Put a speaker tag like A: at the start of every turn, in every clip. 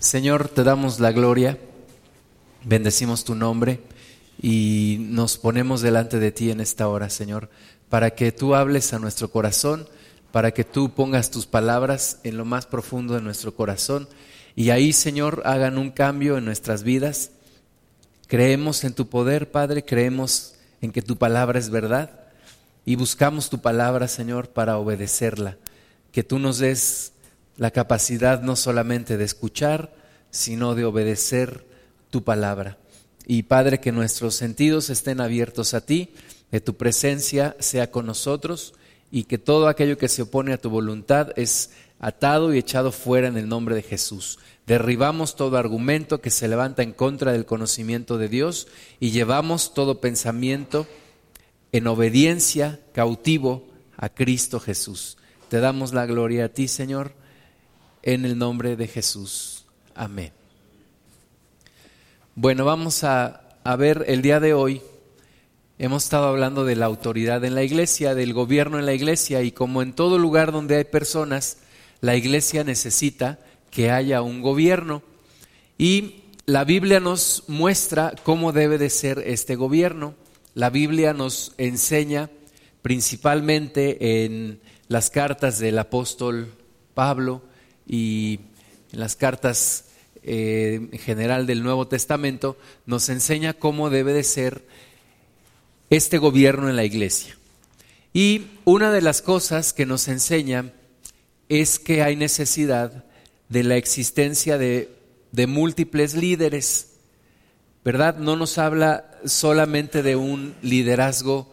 A: Señor, te damos la gloria, bendecimos tu nombre y nos ponemos delante de ti en esta hora, Señor, para que tú hables a nuestro corazón, para que tú pongas tus palabras en lo más profundo de nuestro corazón y ahí, Señor, hagan un cambio en nuestras vidas. Creemos en tu poder, Padre, creemos en que tu palabra es verdad y buscamos tu palabra, Señor, para obedecerla. Que tú nos des la capacidad no solamente de escuchar, sino de obedecer tu palabra. Y Padre, que nuestros sentidos estén abiertos a ti, que tu presencia sea con nosotros y que todo aquello que se opone a tu voluntad es atado y echado fuera en el nombre de Jesús. Derribamos todo argumento que se levanta en contra del conocimiento de Dios y llevamos todo pensamiento en obediencia cautivo a Cristo Jesús. Te damos la gloria a ti, Señor en el nombre de Jesús. Amén. Bueno, vamos a, ver el día de hoy. Hemos estado hablando de la autoridad en la iglesia, del gobierno en la iglesia y como en todo lugar donde hay personas, la iglesia necesita que haya un gobierno. Y la Biblia nos muestra cómo debe de ser este gobierno. La Biblia nos enseña principalmente en las cartas del apóstol Pablo, y las cartas eh, en general del Nuevo Testamento nos enseña cómo debe de ser este gobierno en la iglesia. Y una de las cosas que nos enseña es que hay necesidad de la existencia de, de múltiples líderes, ¿verdad? No nos habla solamente de un liderazgo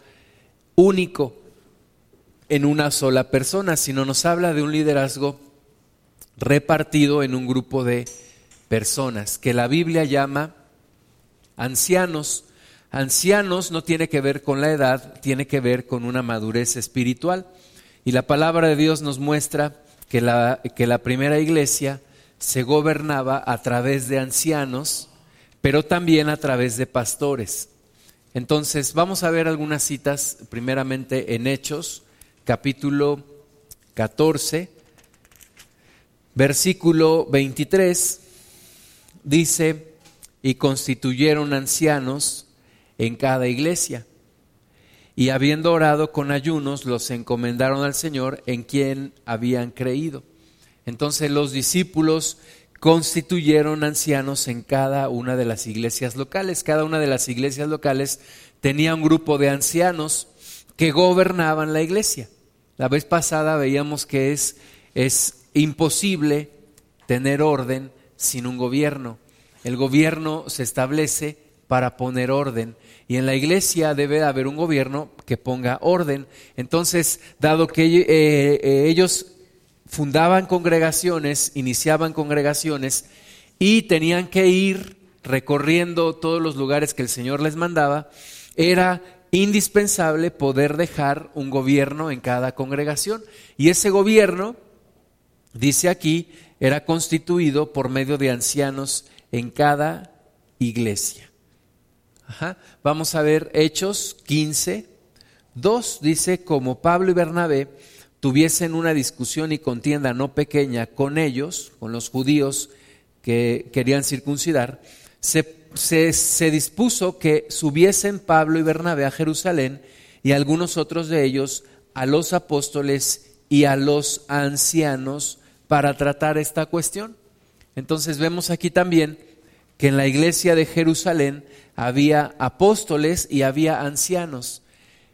A: único en una sola persona, sino nos habla de un liderazgo repartido en un grupo de personas que la Biblia llama ancianos. Ancianos no tiene que ver con la edad, tiene que ver con una madurez espiritual. Y la palabra de Dios nos muestra que la, que la primera iglesia se gobernaba a través de ancianos, pero también a través de pastores. Entonces, vamos a ver algunas citas, primeramente en Hechos, capítulo 14, Versículo 23 dice, y constituyeron ancianos en cada iglesia. Y habiendo orado con ayunos, los encomendaron al Señor en quien habían creído. Entonces los discípulos constituyeron ancianos en cada una de las iglesias locales. Cada una de las iglesias locales tenía un grupo de ancianos que gobernaban la iglesia. La vez pasada veíamos que es, es imposible tener orden sin un gobierno. El gobierno se establece para poner orden y en la iglesia debe haber un gobierno que ponga orden. Entonces, dado que eh, eh, ellos fundaban congregaciones, iniciaban congregaciones y tenían que ir recorriendo todos los lugares que el Señor les mandaba, era indispensable poder dejar un gobierno en cada congregación. Y ese gobierno dice aquí, era constituido por medio de ancianos en cada iglesia. Vamos a ver Hechos 15, 2 dice, como Pablo y Bernabé tuviesen una discusión y contienda no pequeña con ellos, con los judíos que querían circuncidar, se, se dispuso que subiesen Pablo y Bernabé a Jerusalén y algunos otros de ellos a los apóstoles y a los ancianos para tratar esta cuestión. Entonces vemos aquí también que en la iglesia de Jerusalén había apóstoles y había ancianos.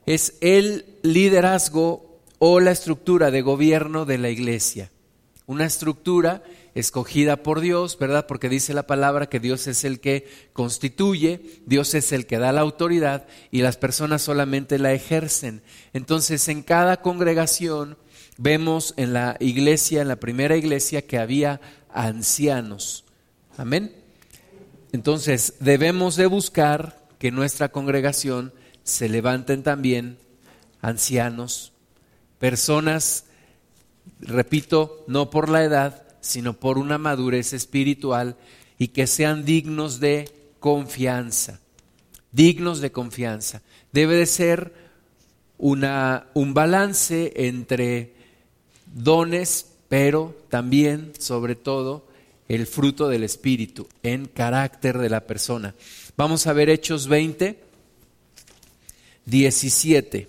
A: Es el liderazgo o la estructura de gobierno de la iglesia. Una estructura escogida por Dios, ¿verdad? Porque dice la palabra que Dios es el que constituye, Dios es el que da la autoridad y las personas solamente la ejercen. Entonces, en cada congregación vemos en la iglesia, en la primera iglesia, que había ancianos. Amén. Entonces, debemos de buscar que nuestra congregación se levanten también ancianos, personas, repito, no por la edad, sino por una madurez espiritual y que sean dignos de confianza, dignos de confianza. Debe de ser una, un balance entre dones, pero también, sobre todo, el fruto del Espíritu en carácter de la persona. Vamos a ver Hechos 20, 17.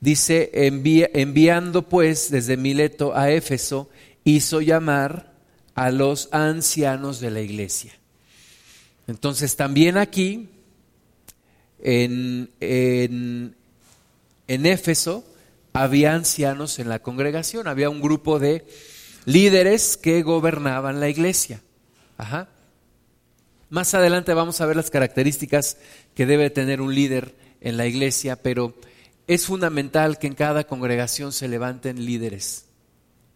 A: Dice, enviando pues desde Mileto a Éfeso, hizo llamar a los ancianos de la iglesia. Entonces también aquí, en, en, en Éfeso, había ancianos en la congregación, había un grupo de líderes que gobernaban la iglesia. Ajá. Más adelante vamos a ver las características que debe tener un líder en la iglesia, pero es fundamental que en cada congregación se levanten líderes,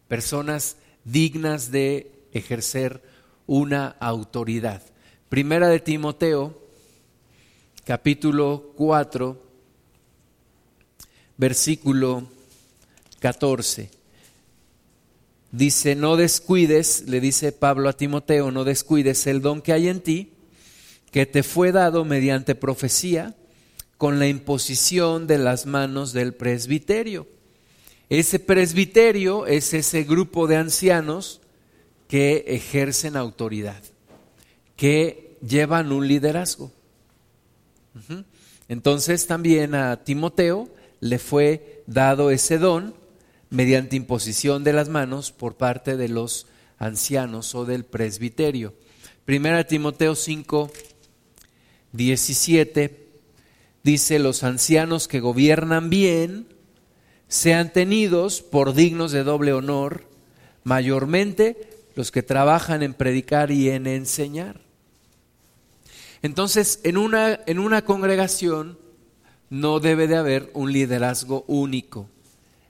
A: personas dignas de ejercer una autoridad. Primera de Timoteo, capítulo 4, versículo 14. Dice, no descuides, le dice Pablo a Timoteo, no descuides el don que hay en ti, que te fue dado mediante profecía con la imposición de las manos del presbiterio. Ese presbiterio es ese grupo de ancianos que ejercen autoridad, que llevan un liderazgo. Entonces también a Timoteo le fue dado ese don mediante imposición de las manos por parte de los ancianos o del presbiterio. Primera Timoteo 5, 17 dice, los ancianos que gobiernan bien sean tenidos por dignos de doble honor, mayormente los que trabajan en predicar y en enseñar. Entonces, en una, en una congregación no debe de haber un liderazgo único,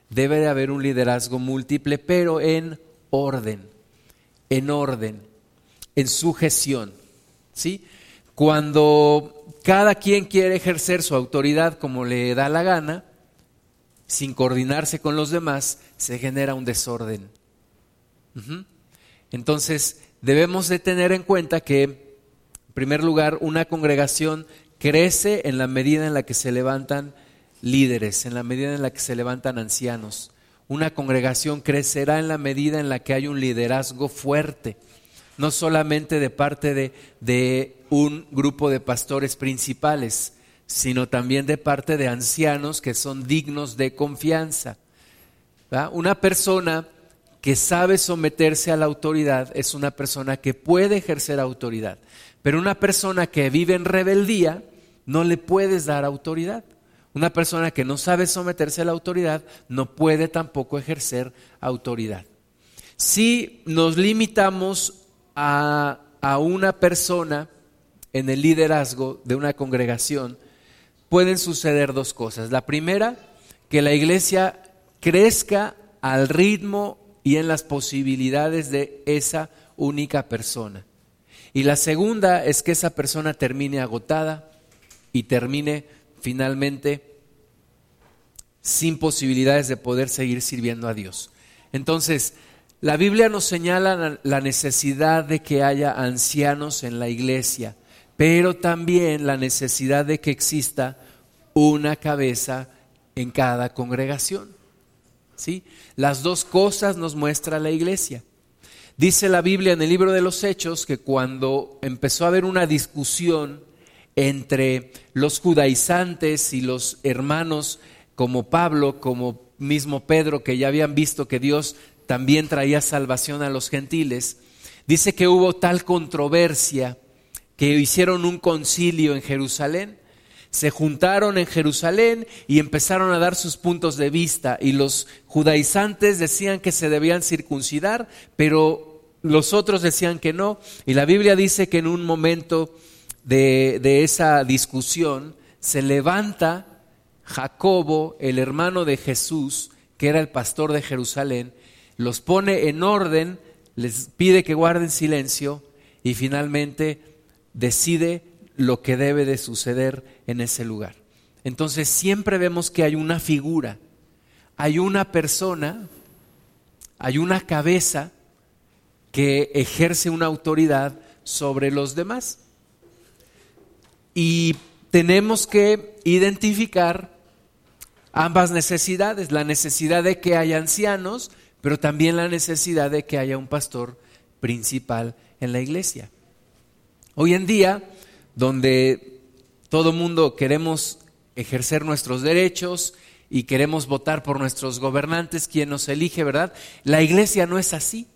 A: debe de haber un liderazgo múltiple, pero en orden, en orden, en sujeción. ¿sí? Cuando cada quien quiere ejercer su autoridad como le da la gana, sin coordinarse con los demás, se genera un desorden. Entonces, debemos de tener en cuenta que, en primer lugar, una congregación crece en la medida en la que se levantan líderes, en la medida en la que se levantan ancianos. Una congregación crecerá en la medida en la que hay un liderazgo fuerte no solamente de parte de, un grupo de pastores principales, sino también de parte de ancianos que son dignos de confianza. Una persona que sabe someterse a la autoridad es una persona que puede ejercer autoridad, pero una persona que vive en rebeldía no le puedes dar autoridad. Una persona que no sabe someterse a la autoridad no puede tampoco ejercer autoridad. Si nos limitamos a, una persona en el liderazgo de una congregación, pueden suceder dos cosas. La primera, que la iglesia crezca al ritmo y en las posibilidades de esa única persona. Y la segunda es que esa persona termine agotada y termine finalmente sin posibilidades de poder seguir sirviendo a Dios. Entonces, la Biblia nos señala la necesidad de que haya ancianos en la iglesia, pero también la necesidad de que exista una cabeza en cada congregación. ¿Sí? Las dos cosas nos muestra la iglesia. Dice la Biblia en el libro de los Hechos que cuando empezó a haber una discusión entre los judaizantes y los hermanos como Pablo, como mismo Pedro, que ya habían visto que Dios también traía salvación a los gentiles, dice que hubo tal controversia que hicieron un concilio en Jerusalén, se juntaron en Jerusalén y empezaron a dar sus puntos de vista y los judaizantes decían que se debían circuncidar, pero los otros decían que no. Y la Biblia dice que en un momento de, esa discusión se levanta Jacobo, el hermano de Jesús, que era el pastor de Jerusalén, los pone en orden, les pide que guarden silencio y finalmente decide lo que debe de suceder en ese lugar. Entonces siempre vemos que hay una figura, hay una persona, hay una cabeza que ejerce una autoridad sobre los demás. Y tenemos que identificar ambas necesidades, la necesidad de que haya ancianos, pero también la necesidad de que haya un pastor principal en la iglesia. Hoy en día, donde todo mundo queremos ejercer nuestros derechos y queremos votar por nuestros gobernantes, quien nos elige, ¿verdad? La iglesia no es así.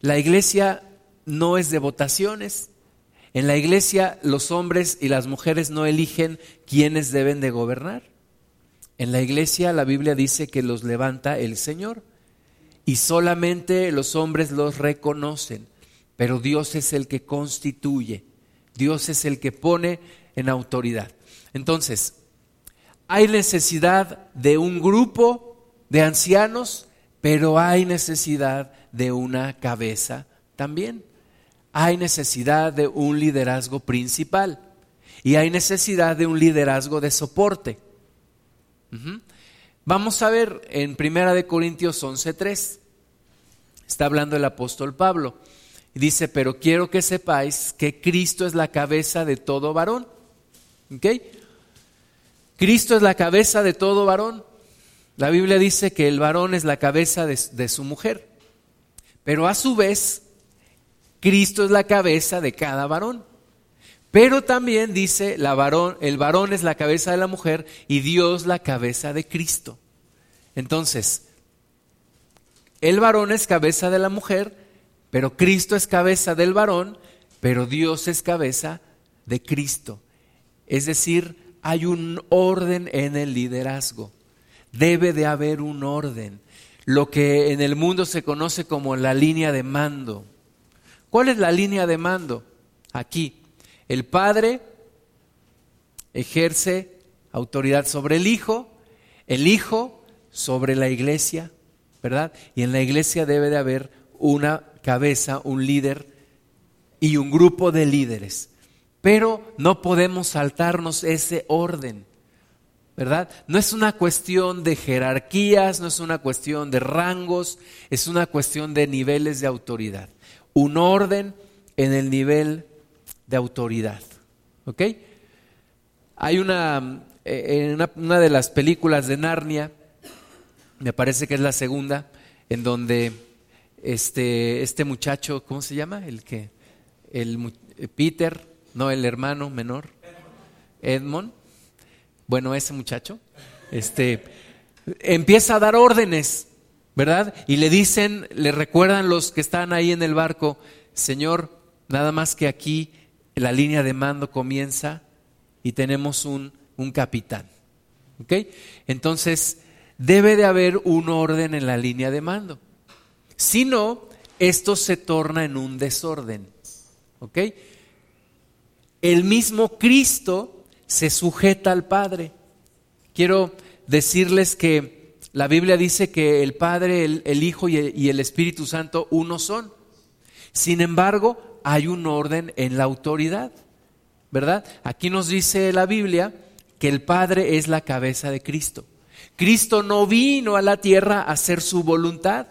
A: La iglesia no es de votaciones. En la iglesia los hombres y las mujeres no eligen quiénes deben de gobernar. En la iglesia la Biblia dice que los levanta el Señor y solamente los hombres los reconocen, pero Dios es el que constituye, Dios es el que pone en autoridad. Entonces, hay necesidad de un grupo de ancianos, pero hay necesidad de una cabeza también. Hay necesidad de un liderazgo principal y hay necesidad de un liderazgo de soporte. Vamos a ver en Primera de Corintios 11:3. Está hablando el apóstol Pablo. Y dice, pero quiero que sepáis que Cristo es la cabeza de todo varón. ¿Ok? Cristo es la cabeza de todo varón. La Biblia dice que el varón es la cabeza de, de su mujer. Pero a su vez, Cristo es la cabeza de cada varón. Pero también dice, la varón, el varón es la cabeza de la mujer y Dios la cabeza de Cristo. Entonces, el varón es cabeza de la mujer, pero Cristo es cabeza del varón, pero Dios es cabeza de Cristo. Es decir, hay un orden en el liderazgo. Debe de haber un orden. Lo que en el mundo se conoce como la línea de mando. ¿Cuál es la línea de mando? Aquí, el Padre ejerce autoridad sobre el Hijo, el Hijo sobre la iglesia, ¿verdad? Y en la iglesia debe de haber una cabeza, un líder y un grupo de líderes. Pero no podemos saltarnos ese orden, ¿verdad? No es una cuestión de jerarquías, no es una cuestión de rangos, es una cuestión de niveles de autoridad. Un orden en el nivel de autoridad. ¿Ok? Hay una, eh, en una, de las películas de Narnia, me parece que es la segunda, en donde este, este muchacho, ¿cómo se llama? El que, el Peter, no el hermano menor, Edmond, bueno, ese muchacho, este, empieza a dar órdenes, ¿verdad? Y le dicen, le recuerdan los que están ahí en el barco, Señor, nada más que aquí la línea de mando comienza y tenemos un, un capitán. ¿Ok? Entonces, debe de haber un orden en la línea de mando. Si no, esto se torna en un desorden. ¿Ok? El mismo Cristo se sujeta al Padre. Quiero decirles que la Biblia dice que el Padre, el, Hijo y el Espíritu Santo uno son. Sin embargo, hay un orden en la autoridad, ¿verdad? Aquí nos dice la Biblia que el Padre es la cabeza de Cristo. Cristo no vino a la tierra a hacer su voluntad.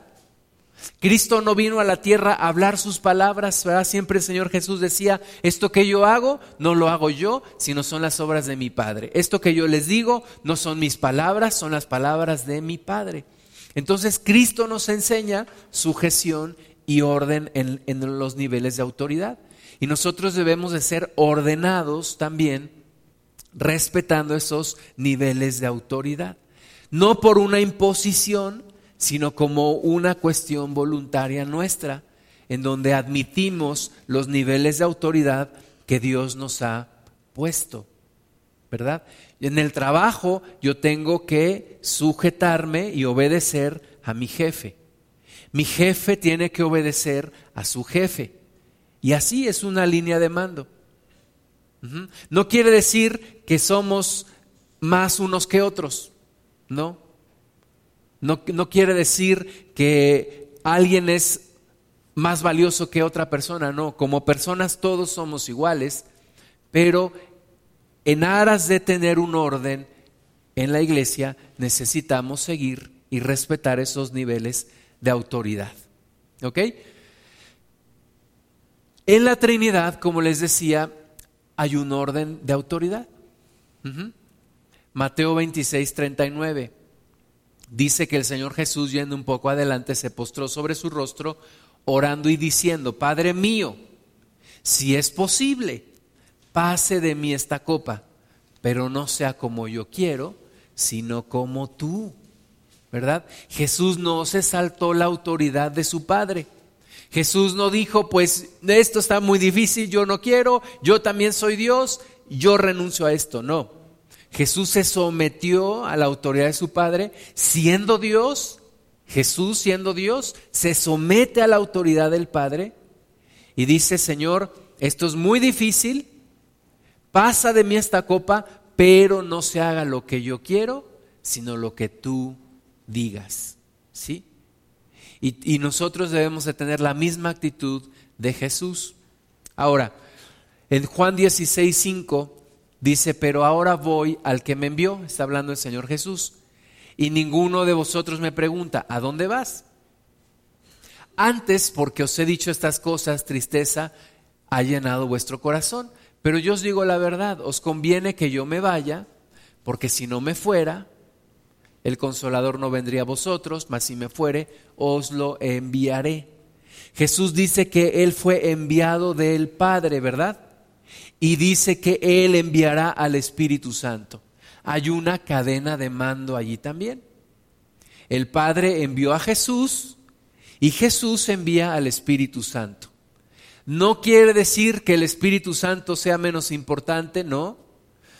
A: Cristo no vino a la tierra a hablar sus palabras, ¿verdad? Siempre el Señor Jesús decía, esto que yo hago, no lo hago yo, sino son las obras de mi Padre. Esto que yo les digo, no son mis palabras, son las palabras de mi Padre. Entonces Cristo nos enseña sujeción y orden en, los niveles de autoridad. Y nosotros debemos de ser ordenados también respetando esos niveles de autoridad. No por una imposición, sino como una cuestión voluntaria nuestra, en donde admitimos los niveles de autoridad que Dios nos ha puesto. ¿Verdad? En el trabajo yo tengo que sujetarme y obedecer a mi jefe. Mi jefe tiene que obedecer a su jefe. Y así es una línea de mando. No quiere decir que somos más unos que otros, ¿no? No, no quiere decir que alguien es más valioso que otra persona, no. Como personas todos somos iguales, pero en aras de tener un orden en la iglesia necesitamos seguir y respetar esos niveles de autoridad. ¿Ok? En la Trinidad, como les decía, hay un orden de autoridad. Mateo 26, 39. Dice que el Señor Jesús, yendo un poco adelante, se postró sobre su rostro, orando y diciendo, Padre mío, si es posible, pase de mí esta copa, pero no sea como yo quiero, sino como tú. ¿Verdad? Jesús no se saltó la autoridad de su Padre. Jesús no dijo, pues esto está muy difícil, yo no quiero, yo también soy Dios, yo renuncio a esto. No. Jesús se sometió a la autoridad de su Padre, siendo Dios, Jesús siendo Dios, se somete a la autoridad del Padre y dice, Señor, esto es muy difícil, pasa de mí esta copa, pero no se haga lo que yo quiero, sino lo que tú digas. ¿Sí? Y, nosotros debemos de tener la misma actitud de Jesús. Ahora, en Juan 16, 5 dice, pero ahora voy al que me envió, está hablando el Señor Jesús, y ninguno de vosotros me pregunta, ¿a dónde vas? Antes, porque os he dicho estas cosas, tristeza ha llenado vuestro corazón. Pero yo os digo la verdad, os conviene que yo me vaya, porque si no me fuera, el consolador no vendría a vosotros, mas si me fuere, os lo enviaré. Jesús dice que Él fue enviado del Padre, ¿verdad? Y dice que Él enviará al Espíritu Santo. Hay una cadena de mando allí también. El Padre envió a Jesús y Jesús envía al Espíritu Santo. No quiere decir que el Espíritu Santo sea menos importante, no.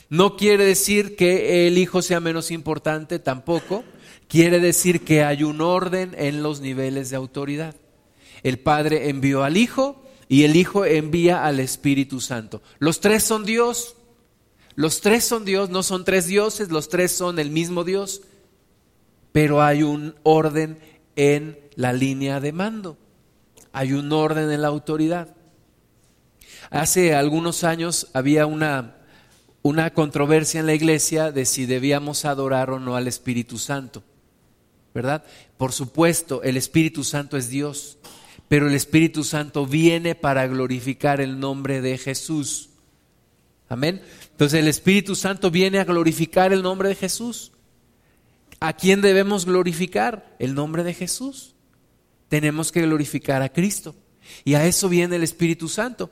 A: No quiere decir que el Hijo sea menos importante, tampoco. Quiere decir que hay un orden en los niveles de autoridad. El Padre envió al Hijo y el Hijo envía al Espíritu Santo. Los tres son Dios. Los tres son Dios, no son tres dioses, los tres son el mismo Dios. Pero hay un orden en la línea de mando. Hay un orden en la autoridad. Hace algunos años había una, una controversia en la iglesia de si debíamos adorar o no al Espíritu Santo, ¿verdad? Por supuesto, el Espíritu Santo es Dios, pero el Espíritu Santo viene para glorificar el nombre de Jesús. Amén. Entonces el Espíritu Santo viene a glorificar el nombre de Jesús. ¿A quién debemos glorificar? El nombre de Jesús. Tenemos que glorificar a Cristo. Y a eso viene el Espíritu Santo.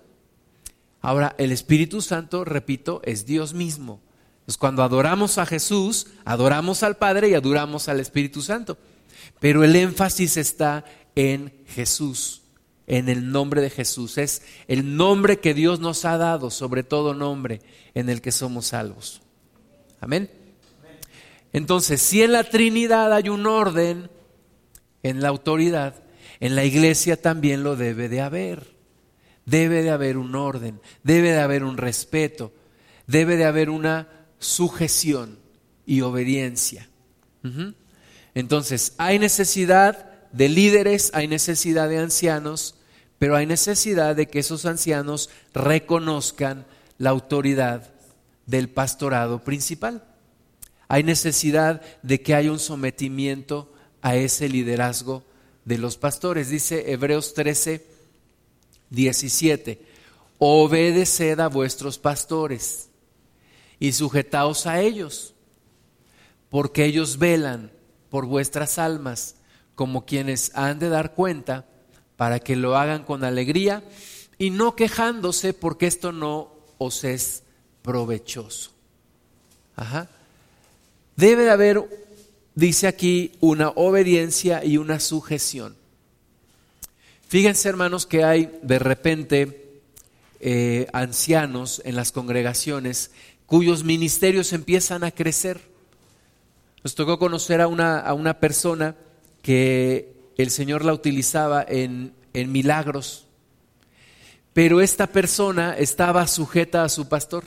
A: Ahora, el Espíritu Santo, repito, es Dios mismo. Entonces, cuando adoramos a Jesús, adoramos al Padre y adoramos al Espíritu Santo. Pero el énfasis está en Jesús, en el nombre de Jesús. Es el nombre que Dios nos ha dado, sobre todo nombre en el que somos salvos. Amén. Entonces, si en la Trinidad hay un orden en la autoridad, en la iglesia también lo debe de haber. Debe de haber un orden, debe de haber un respeto, debe de haber una sujeción y obediencia. Entonces, hay necesidad de líderes, hay necesidad de ancianos, pero hay necesidad de que esos ancianos reconozcan la autoridad del pastorado principal. Hay necesidad de que haya un sometimiento a ese liderazgo de los pastores. Dice Hebreos 13, 17. Obedeced a vuestros pastores y sujetaos a ellos, porque ellos velan por vuestras almas como quienes han de dar cuenta para que lo hagan con alegría y no quejándose porque esto no os es provechoso. Ajá. Debe de haber, dice aquí, una obediencia y una sujeción. Fíjense, hermanos, que hay de repente eh, ancianos en las congregaciones cuyos ministerios empiezan a crecer. Nos tocó conocer a una, a una persona que el Señor la utilizaba en, en milagros, pero esta persona estaba sujeta a su pastor,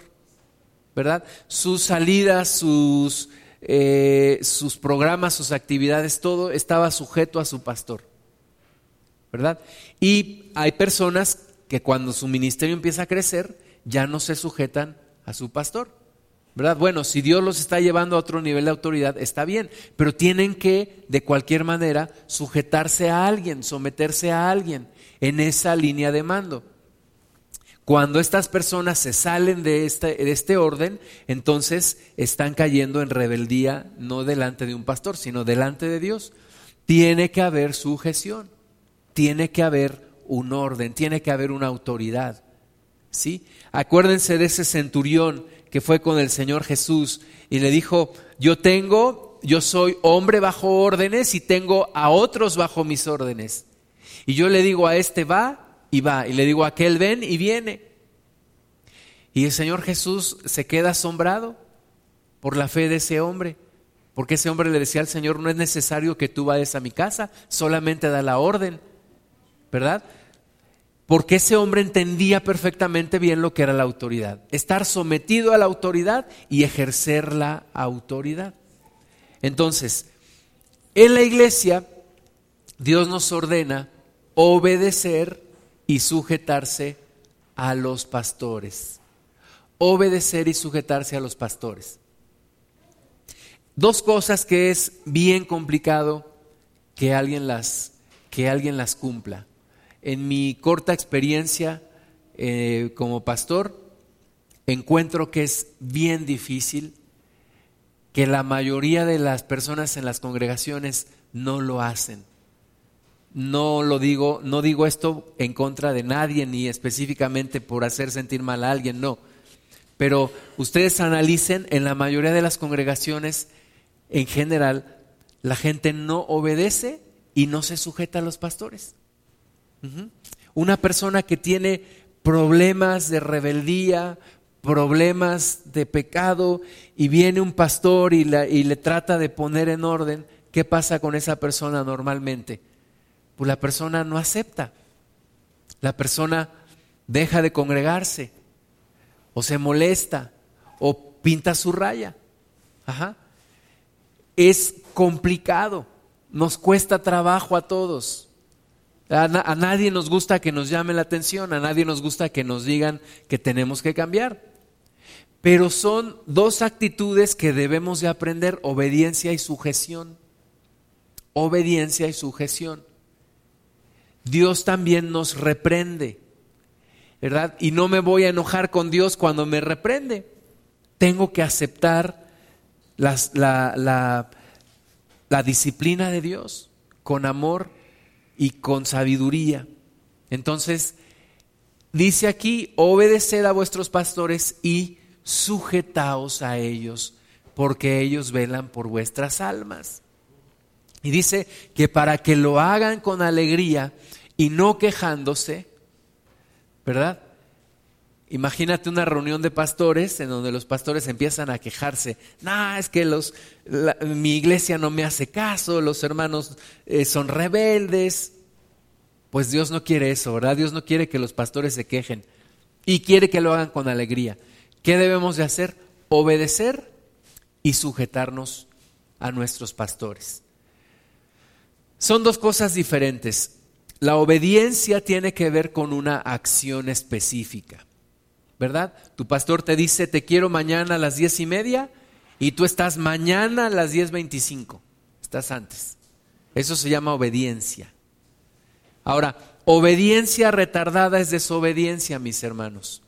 A: ¿verdad? Sus salidas, sus, eh, sus programas, sus actividades, todo estaba sujeto a su pastor. ¿verdad? Y hay personas que cuando su ministerio empieza a crecer, ya no se sujetan a su pastor. ¿Verdad? Bueno, si Dios los está llevando a otro nivel de autoridad, está bien, pero tienen que, de cualquier manera, sujetarse a alguien, someterse a alguien en esa línea de mando. Cuando estas personas se salen de este, de este orden, entonces están cayendo en rebeldía, no delante de un pastor, sino delante de Dios. Tiene que haber sujeción, tiene que haber un orden, tiene que haber una autoridad. ¿Sí? Acuérdense de ese centurión que fue con el Señor Jesús y le dijo, yo tengo, yo soy hombre bajo órdenes y tengo a otros bajo mis órdenes. Y yo le digo a este va y va. Y le digo a aquel ven y viene. Y el Señor Jesús se queda asombrado por la fe de ese hombre. Porque ese hombre le decía al Señor, no es necesario que tú vayas a mi casa, solamente da la orden. ¿Verdad? Porque ese hombre entendía perfectamente bien lo que era la autoridad. Estar sometido a la autoridad y ejercer la autoridad. Entonces, en la iglesia, Dios nos ordena obedecer y sujetarse a los pastores. Obedecer y sujetarse a los pastores. Dos cosas que es bien complicado que alguien las, que alguien las cumpla. En mi corta experiencia eh, como pastor, encuentro que es bien difícil que la mayoría de las personas en las congregaciones no lo hacen no lo digo, no digo esto en contra de nadie ni específicamente por hacer sentir mal a alguien, no. Pero ustedes analicen, en la mayoría de las congregaciones, en general, la gente no obedece y no se sujeta a los pastores. Una persona que tiene problemas de rebeldía, problemas de pecado, y viene un pastor y, le trata de poner en orden, ¿qué pasa con esa persona normalmente? pues la persona no acepta. La persona deja de congregarse o se molesta o pinta su raya. Ajá. Es complicado, nos cuesta trabajo a todos. A, nadie nos gusta que nos llame la atención, a nadie nos gusta que nos digan que tenemos que cambiar. Pero son dos actitudes que debemos de aprender, obediencia y sujeción. Obediencia y sujeción. Dios también nos reprende, ¿verdad? Y no me voy a enojar con Dios cuando me reprende. Tengo que aceptar la, la disciplina de Dios con amor y con sabiduría. Entonces, dice aquí, obedeced a vuestros pastores y sujetaos a ellos, porque ellos velan por vuestras almas. Y dice que para que lo hagan con alegría y no quejándose, ¿verdad? Imagínate una reunión de pastores en donde los pastores empiezan a quejarse. No, es que los, mi iglesia no me hace caso, los hermanos eh, son rebeldes. Pues Dios no quiere eso, ¿verdad? Dios no quiere que los pastores se quejen y quiere que lo hagan con alegría. ¿Qué debemos de hacer? Obedecer y sujetarnos a nuestros pastores. Son dos cosas diferentes. La obediencia tiene que ver con una acción específica, ¿verdad? Tu pastor te dice, te quiero mañana a las diez y media y tú estás mañana a las diez veinticinco, estás antes. Eso se llama obediencia. Ahora, obediencia retardada es desobediencia, mis hermanos.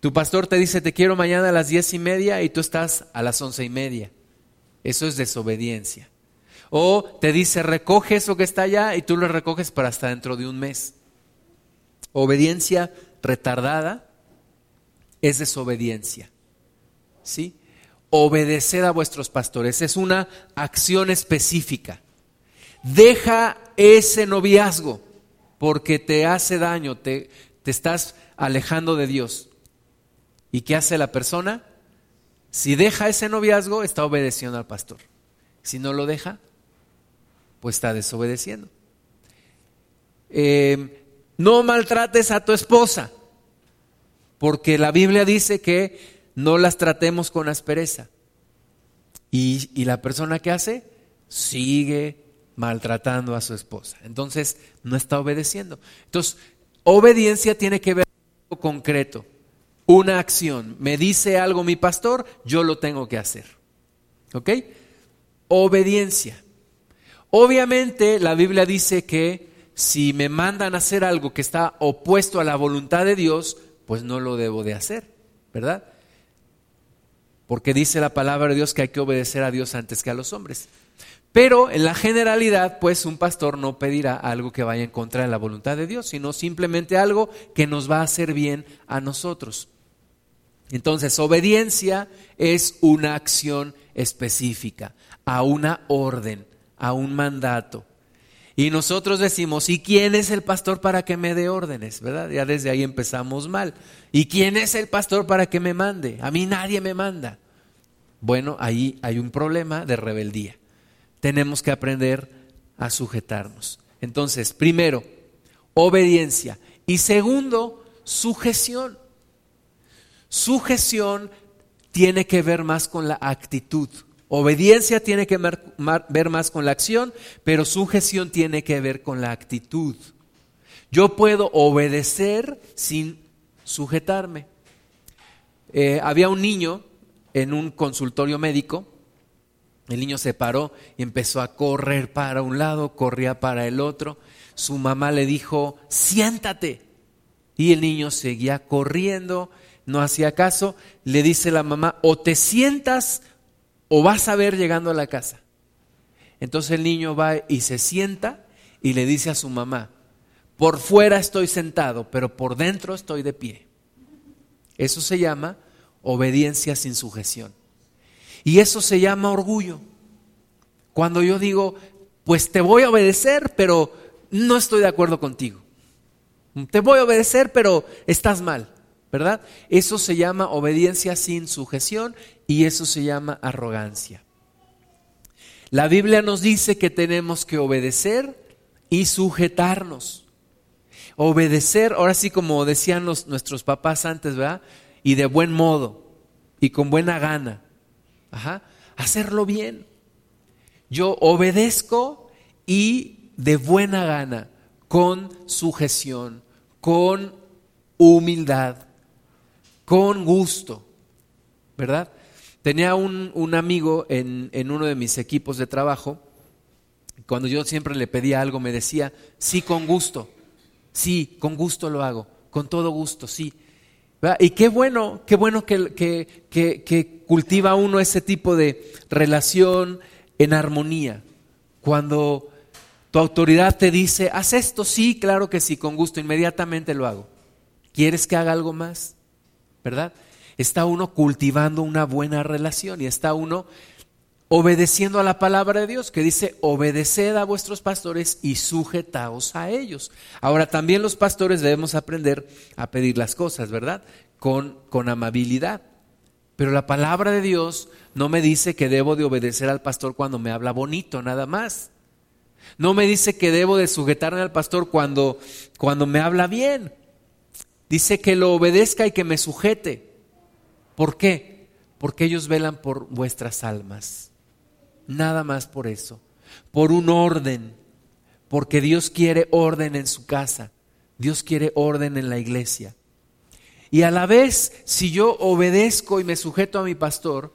A: Tu pastor te dice, te quiero mañana a las diez y media y tú estás a las once y media. Eso es desobediencia. O te dice, recoge eso que está allá y tú lo recoges para hasta dentro de un mes. Obediencia retardada es desobediencia. ¿Sí? Obedeced a vuestros pastores. Es una acción específica. Deja ese noviazgo porque te hace daño, te, te estás alejando de Dios. ¿Y qué hace la persona? Si deja ese noviazgo, está obedeciendo al pastor. Si no lo deja, pues está desobedeciendo. Eh, no maltrates a tu esposa, porque la Biblia dice que no las tratemos con aspereza. Y, y la persona que hace sigue maltratando a su esposa. Entonces, no está obedeciendo. Entonces, obediencia tiene que ver con algo concreto, una acción. Me dice algo mi pastor, yo lo tengo que hacer. ¿Ok? Obediencia. Obviamente la Biblia dice que si me mandan a hacer algo que está opuesto a la voluntad de Dios, pues no lo debo de hacer, ¿verdad? Porque dice la palabra de Dios que hay que obedecer a Dios antes que a los hombres. Pero en la generalidad, pues un pastor no pedirá algo que vaya en contra de la voluntad de Dios, sino simplemente algo que nos va a hacer bien a nosotros. Entonces, obediencia es una acción específica, a una orden, a un mandato. Y nosotros decimos, ¿y quién es el pastor para que me dé órdenes? ¿Verdad? Ya desde ahí empezamos mal. ¿Y quién es el pastor para que me mande? A mí nadie me manda. Bueno, ahí hay un problema de rebeldía tenemos que aprender a sujetarnos. Entonces, primero, obediencia. Y segundo, sujeción. Sujeción tiene que ver más con la actitud. Obediencia tiene que ver más con la acción, pero sujeción tiene que ver con la actitud. Yo puedo obedecer sin sujetarme. Eh, había un niño en un consultorio médico el niño se paró y empezó a correr para un lado, corría para el otro. Su mamá le dijo, siéntate. Y el niño seguía corriendo, no hacía caso. Le dice la mamá, o te sientas o vas a ver llegando a la casa. Entonces el niño va y se sienta y le dice a su mamá, por fuera estoy sentado, pero por dentro estoy de pie. Eso se llama obediencia sin sujeción. Y eso se llama orgullo. Cuando yo digo, pues te voy a obedecer, pero no estoy de acuerdo contigo. Te voy a obedecer, pero estás mal, ¿verdad? Eso se llama obediencia sin sujeción y eso se llama arrogancia. La Biblia nos dice que tenemos que obedecer y sujetarnos. Obedecer, ahora sí como decían nuestros papás antes, ¿verdad? Y de buen modo y con buena gana. Ajá, hacerlo bien. Yo obedezco y de buena gana, con sujeción, con humildad, con gusto, ¿verdad? Tenía un, amigo en, en uno de mis equipos de trabajo, cuando yo siempre le pedía algo me decía, sí, con gusto, sí, con gusto lo hago, con todo gusto, sí. Y qué bueno, qué bueno que, que, cultiva uno ese tipo de relación en armonía. Cuando tu autoridad te dice, haz esto, sí, claro que sí, con gusto, inmediatamente lo hago. ¿Quieres que haga algo más? ¿Verdad? Está uno cultivando una buena relación y está uno obedeciendo a la palabra de Dios, que dice, obedeced a vuestros pastores y sujetaos a ellos. Ahora, también los pastores debemos aprender a pedir las cosas, ¿verdad? Con, con amabilidad. Pero la palabra de Dios no me dice que debo de obedecer al pastor cuando me habla bonito, nada más. No me dice que debo de sujetarme al pastor cuando, cuando me habla bien. Dice que lo obedezca y que me sujete. ¿Por qué? Porque ellos velan por vuestras almas. Nada más por eso. Por un orden. Porque Dios quiere orden en su casa. Dios quiere orden en la iglesia. Y a la vez, si yo obedezco y me sujeto a mi pastor,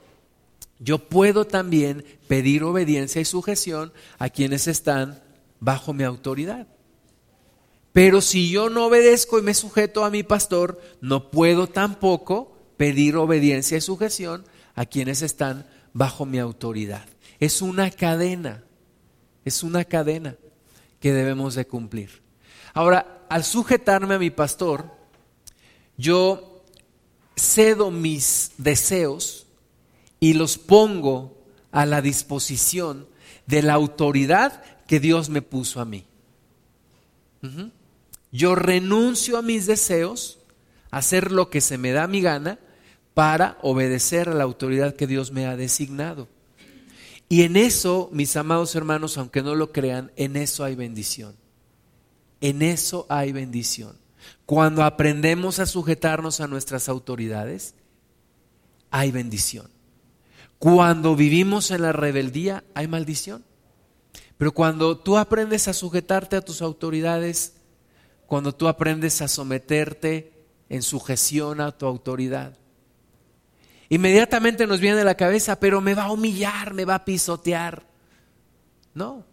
A: yo puedo también pedir obediencia y sujeción a quienes están bajo mi autoridad. Pero si yo no obedezco y me sujeto a mi pastor, no puedo tampoco pedir obediencia y sujeción a quienes están bajo mi autoridad. Es una cadena, es una cadena que debemos de cumplir. Ahora, al sujetarme a mi pastor, yo cedo mis deseos y los pongo a la disposición de la autoridad que Dios me puso a mí. Yo renuncio a mis deseos, a hacer lo que se me da mi gana, para obedecer a la autoridad que Dios me ha designado. Y en eso, mis amados hermanos, aunque no lo crean, en eso hay bendición. En eso hay bendición. Cuando aprendemos a sujetarnos a nuestras autoridades, hay bendición. Cuando vivimos en la rebeldía, hay maldición. Pero cuando tú aprendes a sujetarte a tus autoridades, cuando tú aprendes a someterte en sujeción a tu autoridad, Inmediatamente nos viene a la cabeza, pero me va a humillar, me va a pisotear. No.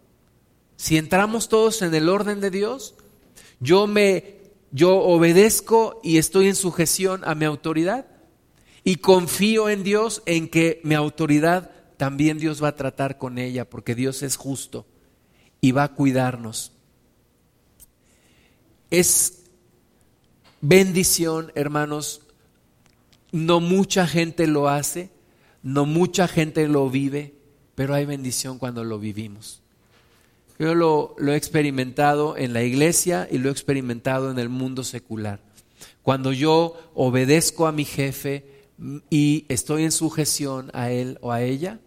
A: Si entramos todos en el orden de Dios, yo me yo obedezco y estoy en sujeción a mi autoridad y confío en Dios en que mi autoridad también Dios va a tratar con ella porque Dios es justo y va a cuidarnos. Es bendición, hermanos, no mucha gente lo hace, no mucha gente lo vive, pero hay bendición cuando lo vivimos. Yo lo, he experimentado en la iglesia y lo he experimentado en el mundo secular. Cuando yo obedezco a mi jefe y estoy en sujeción a él o a ella,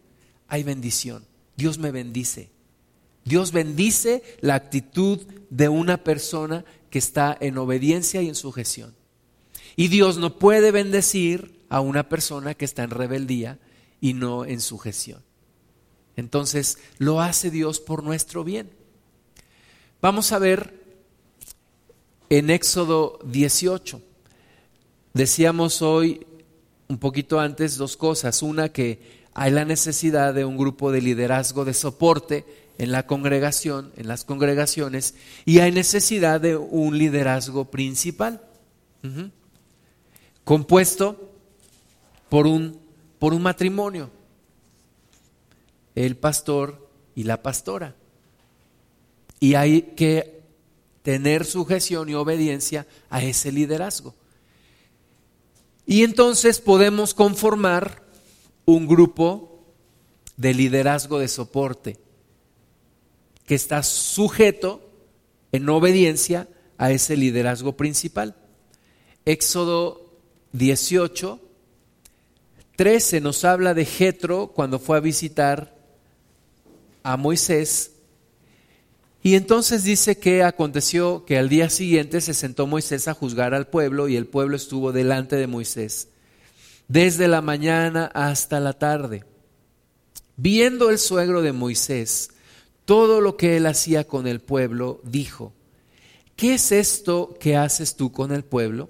A: hay bendición. Dios me bendice. Dios bendice la actitud de una persona que está en obediencia y en sujeción. Y Dios no puede bendecir a una persona que está en rebeldía y no en sujeción. Entonces lo hace Dios por nuestro bien. Vamos a ver en Éxodo 18. Decíamos hoy, un poquito antes, dos cosas. Una, que hay la necesidad de un grupo de liderazgo de soporte en la congregación, en las congregaciones, y hay necesidad de un liderazgo principal, compuesto por un, por un matrimonio el pastor y la pastora. Y hay que tener sujeción y obediencia a ese liderazgo. Y entonces podemos conformar un grupo de liderazgo de soporte que está sujeto en obediencia a ese liderazgo principal. Éxodo 18, 13 nos habla de Jetro cuando fue a visitar a Moisés. Y entonces dice que aconteció que al día siguiente se sentó Moisés a juzgar al pueblo y el pueblo estuvo delante de Moisés desde la mañana hasta la tarde. Viendo el suegro de Moisés todo lo que él hacía con el pueblo, dijo, ¿qué es esto que haces tú con el pueblo?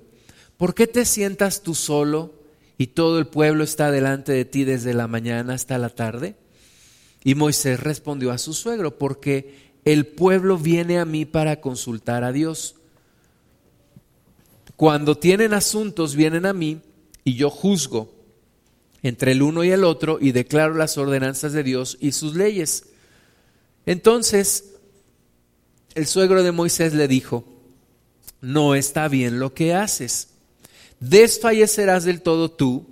A: ¿Por qué te sientas tú solo y todo el pueblo está delante de ti desde la mañana hasta la tarde? Y Moisés respondió a su suegro, porque el pueblo viene a mí para consultar a Dios. Cuando tienen asuntos, vienen a mí y yo juzgo entre el uno y el otro y declaro las ordenanzas de Dios y sus leyes. Entonces, el suegro de Moisés le dijo, no está bien lo que haces. Desfallecerás del todo tú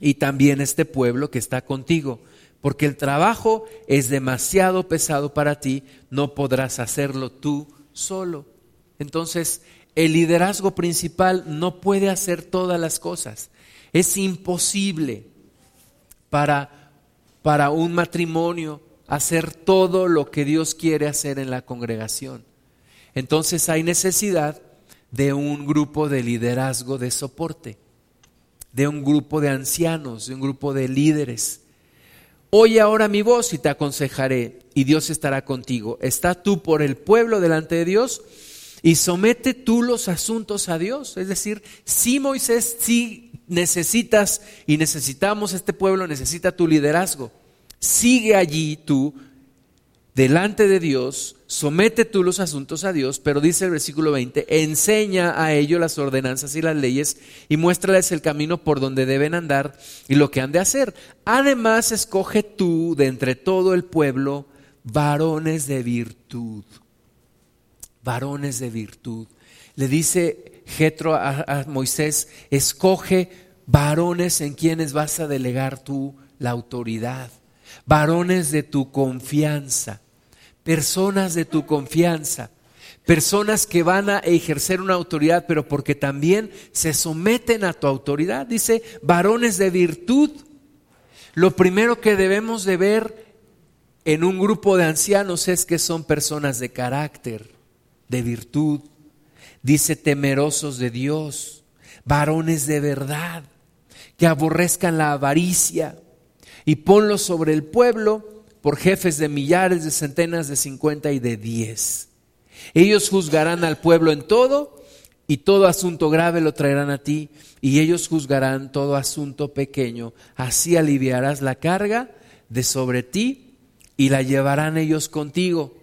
A: y también este pueblo que está contigo porque el trabajo es demasiado pesado para ti, no podrás hacerlo tú solo. Entonces, el liderazgo principal no puede hacer todas las cosas. Es imposible para, para un matrimonio hacer todo lo que Dios quiere hacer en la congregación. Entonces hay necesidad de un grupo de liderazgo de soporte, de un grupo de ancianos, de un grupo de líderes Oye ahora mi voz y te aconsejaré, y Dios estará contigo. Está tú por el pueblo delante de Dios y somete tú los asuntos a Dios. Es decir, si Moisés, si necesitas y necesitamos este pueblo, necesita tu liderazgo. Sigue allí tú delante de Dios, somete tú los asuntos a Dios, pero dice el versículo 20, enseña a ellos las ordenanzas y las leyes y muéstrales el camino por donde deben andar y lo que han de hacer. Además, escoge tú de entre todo el pueblo varones de virtud. Varones de virtud. Le dice Jetro a, a Moisés, escoge varones en quienes vas a delegar tú la autoridad varones de tu confianza, personas de tu confianza, personas que van a ejercer una autoridad, pero porque también se someten a tu autoridad. Dice, varones de virtud. Lo primero que debemos de ver en un grupo de ancianos es que son personas de carácter, de virtud. Dice, temerosos de Dios, varones de verdad, que aborrezcan la avaricia y ponlo sobre el pueblo por jefes de millares, de centenas, de cincuenta y de diez. Ellos juzgarán al pueblo en todo y todo asunto grave lo traerán a ti y ellos juzgarán todo asunto pequeño. Así aliviarás la carga de sobre ti y la llevarán ellos contigo.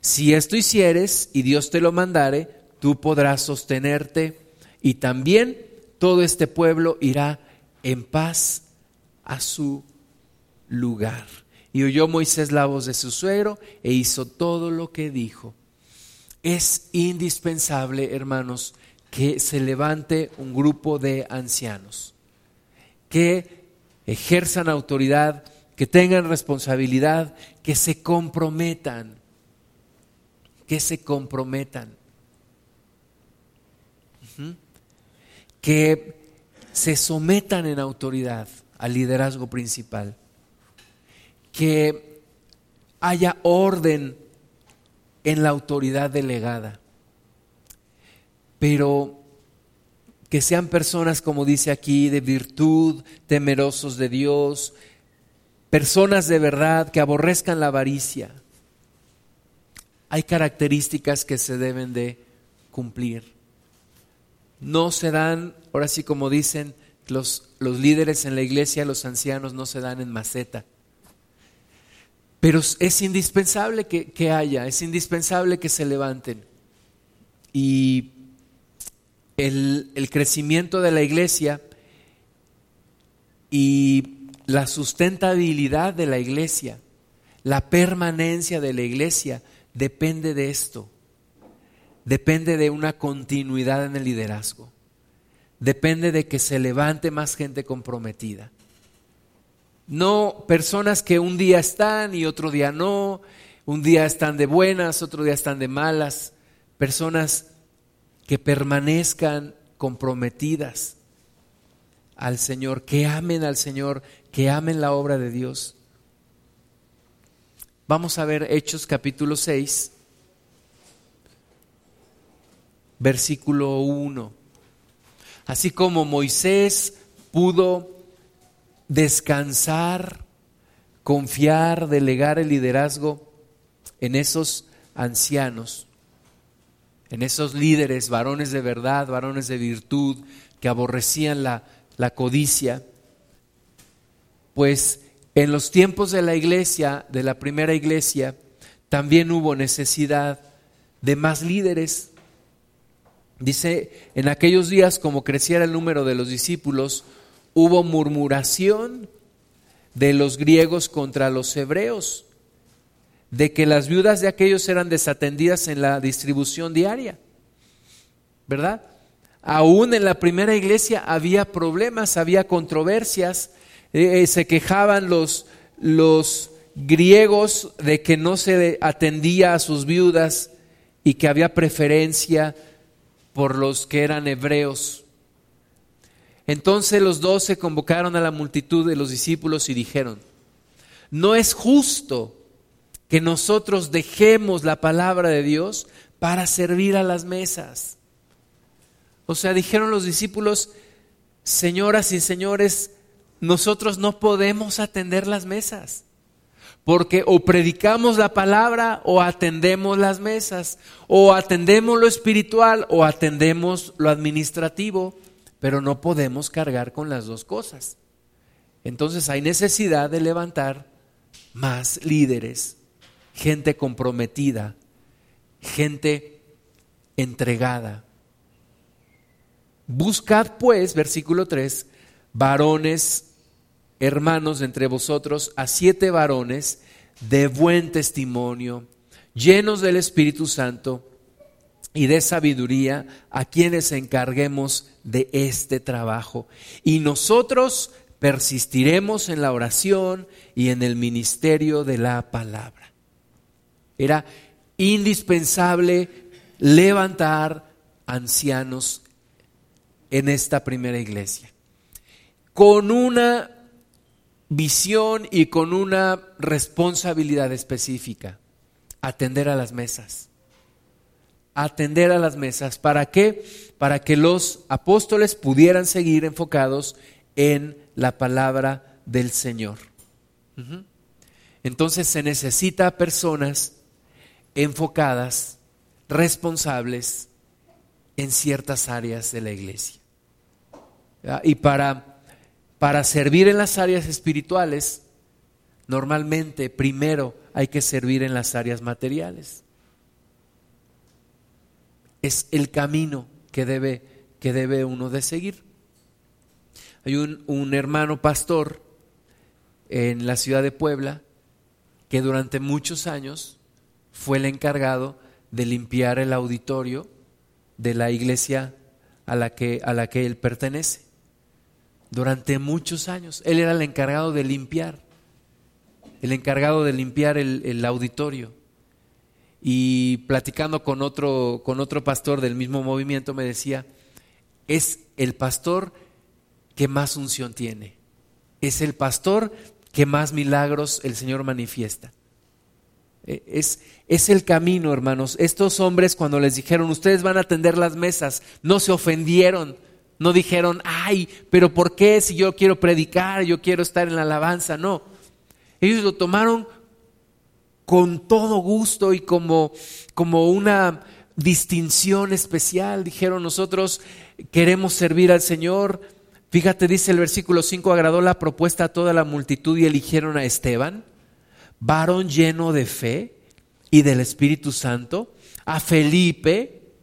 A: Si esto hicieres y Dios te lo mandare, tú podrás sostenerte y también todo este pueblo irá en paz a su lugar. Y oyó Moisés la voz de su suegro e hizo todo lo que dijo. Es indispensable, hermanos, que se levante un grupo de ancianos que ejerzan autoridad, que tengan responsabilidad, que se comprometan, que se comprometan, que se sometan en autoridad al liderazgo principal, que haya orden en la autoridad delegada, pero que sean personas, como dice aquí, de virtud, temerosos de Dios, personas de verdad que aborrezcan la avaricia. Hay características que se deben de cumplir. No se dan, ahora sí como dicen los, los líderes en la iglesia, los ancianos no se dan en maceta. Pero es indispensable que, haya, es indispensable que se levanten. Y el, el crecimiento de la iglesia y la sustentabilidad de la iglesia, la permanencia de la iglesia, depende de esto. Depende de una continuidad en el liderazgo. Depende de que se levante más gente comprometida. No personas que un día están y otro día no, un día están de buenas, otro día están de malas, personas que permanezcan comprometidas al Señor, que amen al Señor, que amen la obra de Dios. Vamos a ver Hechos capítulo 6, versículo 1. Así como Moisés pudo descansar, confiar, delegar el liderazgo en esos ancianos, en esos líderes, varones de verdad, varones de virtud, que aborrecían la, la codicia, pues en los tiempos de la iglesia, de la primera iglesia, también hubo necesidad de más líderes. Dice, en aquellos días, como creciera el número de los discípulos, hubo murmuración de los griegos contra los hebreos, de que las viudas de aquellos eran desatendidas en la distribución diaria, ¿verdad? Aún en la primera iglesia había problemas, había controversias, eh, eh, se quejaban los, los griegos de que no se atendía a sus viudas y que había preferencia por los que eran hebreos. Entonces los dos se convocaron a la multitud de los discípulos y dijeron, no es justo que nosotros dejemos la palabra de Dios para servir a las mesas. O sea, dijeron los discípulos, señoras y señores, nosotros no podemos atender las mesas, porque o predicamos la palabra o atendemos las mesas, o atendemos lo espiritual o atendemos lo administrativo pero no podemos cargar con las dos cosas. Entonces hay necesidad de levantar más líderes, gente comprometida, gente entregada. Buscad pues, versículo 3, varones, hermanos entre vosotros, a siete varones de buen testimonio, llenos del Espíritu Santo y de sabiduría a quienes encarguemos de este trabajo. Y nosotros persistiremos en la oración y en el ministerio de la palabra. Era indispensable levantar ancianos en esta primera iglesia, con una visión y con una responsabilidad específica, atender a las mesas atender a las mesas. ¿Para qué? Para que los apóstoles pudieran seguir enfocados en la palabra del Señor. Entonces se necesita personas enfocadas, responsables en ciertas áreas de la iglesia. Y para, para servir en las áreas espirituales, normalmente primero hay que servir en las áreas materiales. Es el camino que debe, que debe uno de seguir. Hay un, un hermano pastor en la ciudad de Puebla que durante muchos años fue el encargado de limpiar el auditorio de la iglesia a la que, a la que él pertenece. Durante muchos años, él era el encargado de limpiar, el encargado de limpiar el, el auditorio. Y platicando con otro, con otro pastor del mismo movimiento me decía, es el pastor que más unción tiene, es el pastor que más milagros el Señor manifiesta. Eh, es, es, el camino, hermanos. Estos hombres cuando les dijeron, ustedes van a atender las mesas, no se ofendieron, no dijeron, ay, pero ¿por qué si yo quiero predicar, yo quiero estar en la alabanza? No, ellos lo tomaron con todo gusto y como, como una distinción especial. Dijeron, nosotros queremos servir al Señor. Fíjate, dice el versículo 5, agradó la propuesta a toda la multitud y eligieron a Esteban varón lleno de fe y del Espíritu Santo, a Felipe,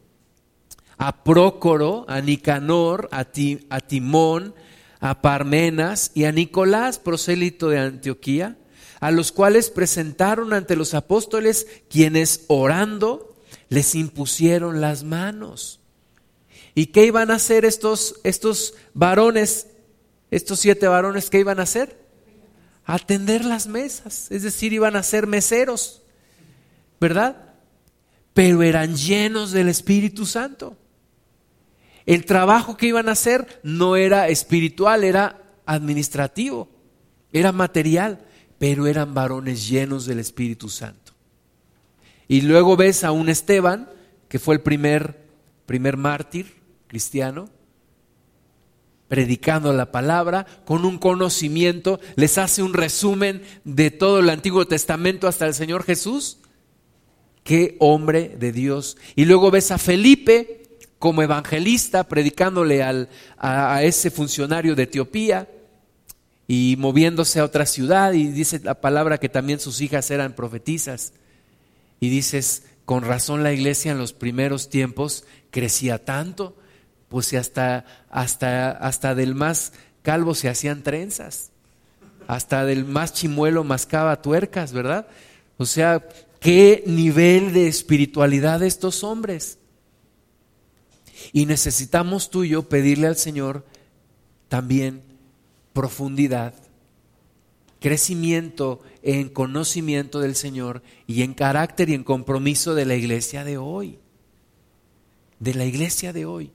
A: a Prócoro, a Nicanor, a, Timón, a Parmenas y a Nicolás, prosélito de Antioquía, a los cuales presentaron ante los apóstoles, quienes orando les impusieron las manos. ¿Y qué iban a hacer estos, estos varones, estos siete varones, qué iban a hacer? atender las mesas, es decir, iban a ser meseros, ¿verdad? Pero eran llenos del Espíritu Santo. El trabajo que iban a hacer no era espiritual, era administrativo, era material, pero eran varones llenos del Espíritu Santo. Y luego ves a un Esteban, que fue el primer, primer mártir cristiano, predicando la palabra, con un conocimiento, les hace un resumen de todo el Antiguo Testamento hasta el Señor Jesús. Qué hombre de Dios. Y luego ves a Felipe como evangelista, predicándole al, a, a ese funcionario de Etiopía y moviéndose a otra ciudad. Y dice la palabra que también sus hijas eran profetizas. Y dices, con razón la iglesia en los primeros tiempos crecía tanto pues hasta, hasta, hasta del más calvo se hacían trenzas, hasta del más chimuelo mascaba tuercas, ¿verdad? O sea, qué nivel de espiritualidad de estos hombres. Y necesitamos tú y yo pedirle al Señor también profundidad, crecimiento en conocimiento del Señor y en carácter y en compromiso de la iglesia de hoy. De la iglesia de hoy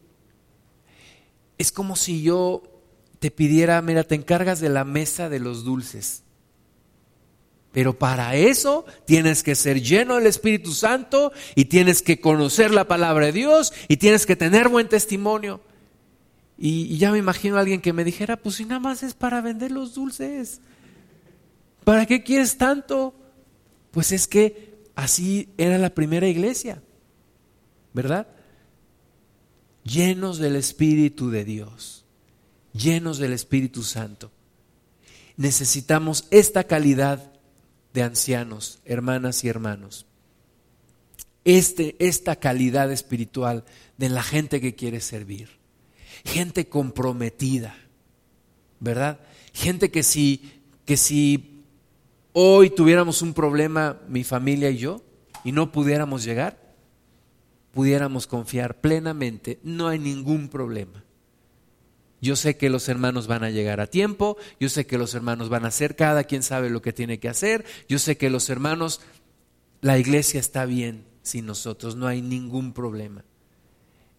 A: es como si yo te pidiera, mira, te encargas de la mesa de los dulces. Pero para eso tienes que ser lleno del Espíritu Santo y tienes que conocer la palabra de Dios y tienes que tener buen testimonio. Y, ya me imagino a alguien que me dijera, pues si nada más es para vender los dulces, ¿para qué quieres tanto? Pues es que así era la primera iglesia, ¿verdad? llenos del Espíritu de Dios, llenos del Espíritu Santo. Necesitamos esta calidad de ancianos, hermanas y hermanos. Este, esta calidad espiritual de la gente que quiere servir. Gente comprometida, ¿verdad? Gente que si, que si hoy tuviéramos un problema, mi familia y yo, y no pudiéramos llegar, pudiéramos confiar plenamente, no hay ningún problema. Yo sé que los hermanos van a llegar a tiempo, yo sé que los hermanos van a hacer, cada quien sabe lo que tiene que hacer, yo sé que los hermanos, la iglesia está bien sin nosotros, no hay ningún problema.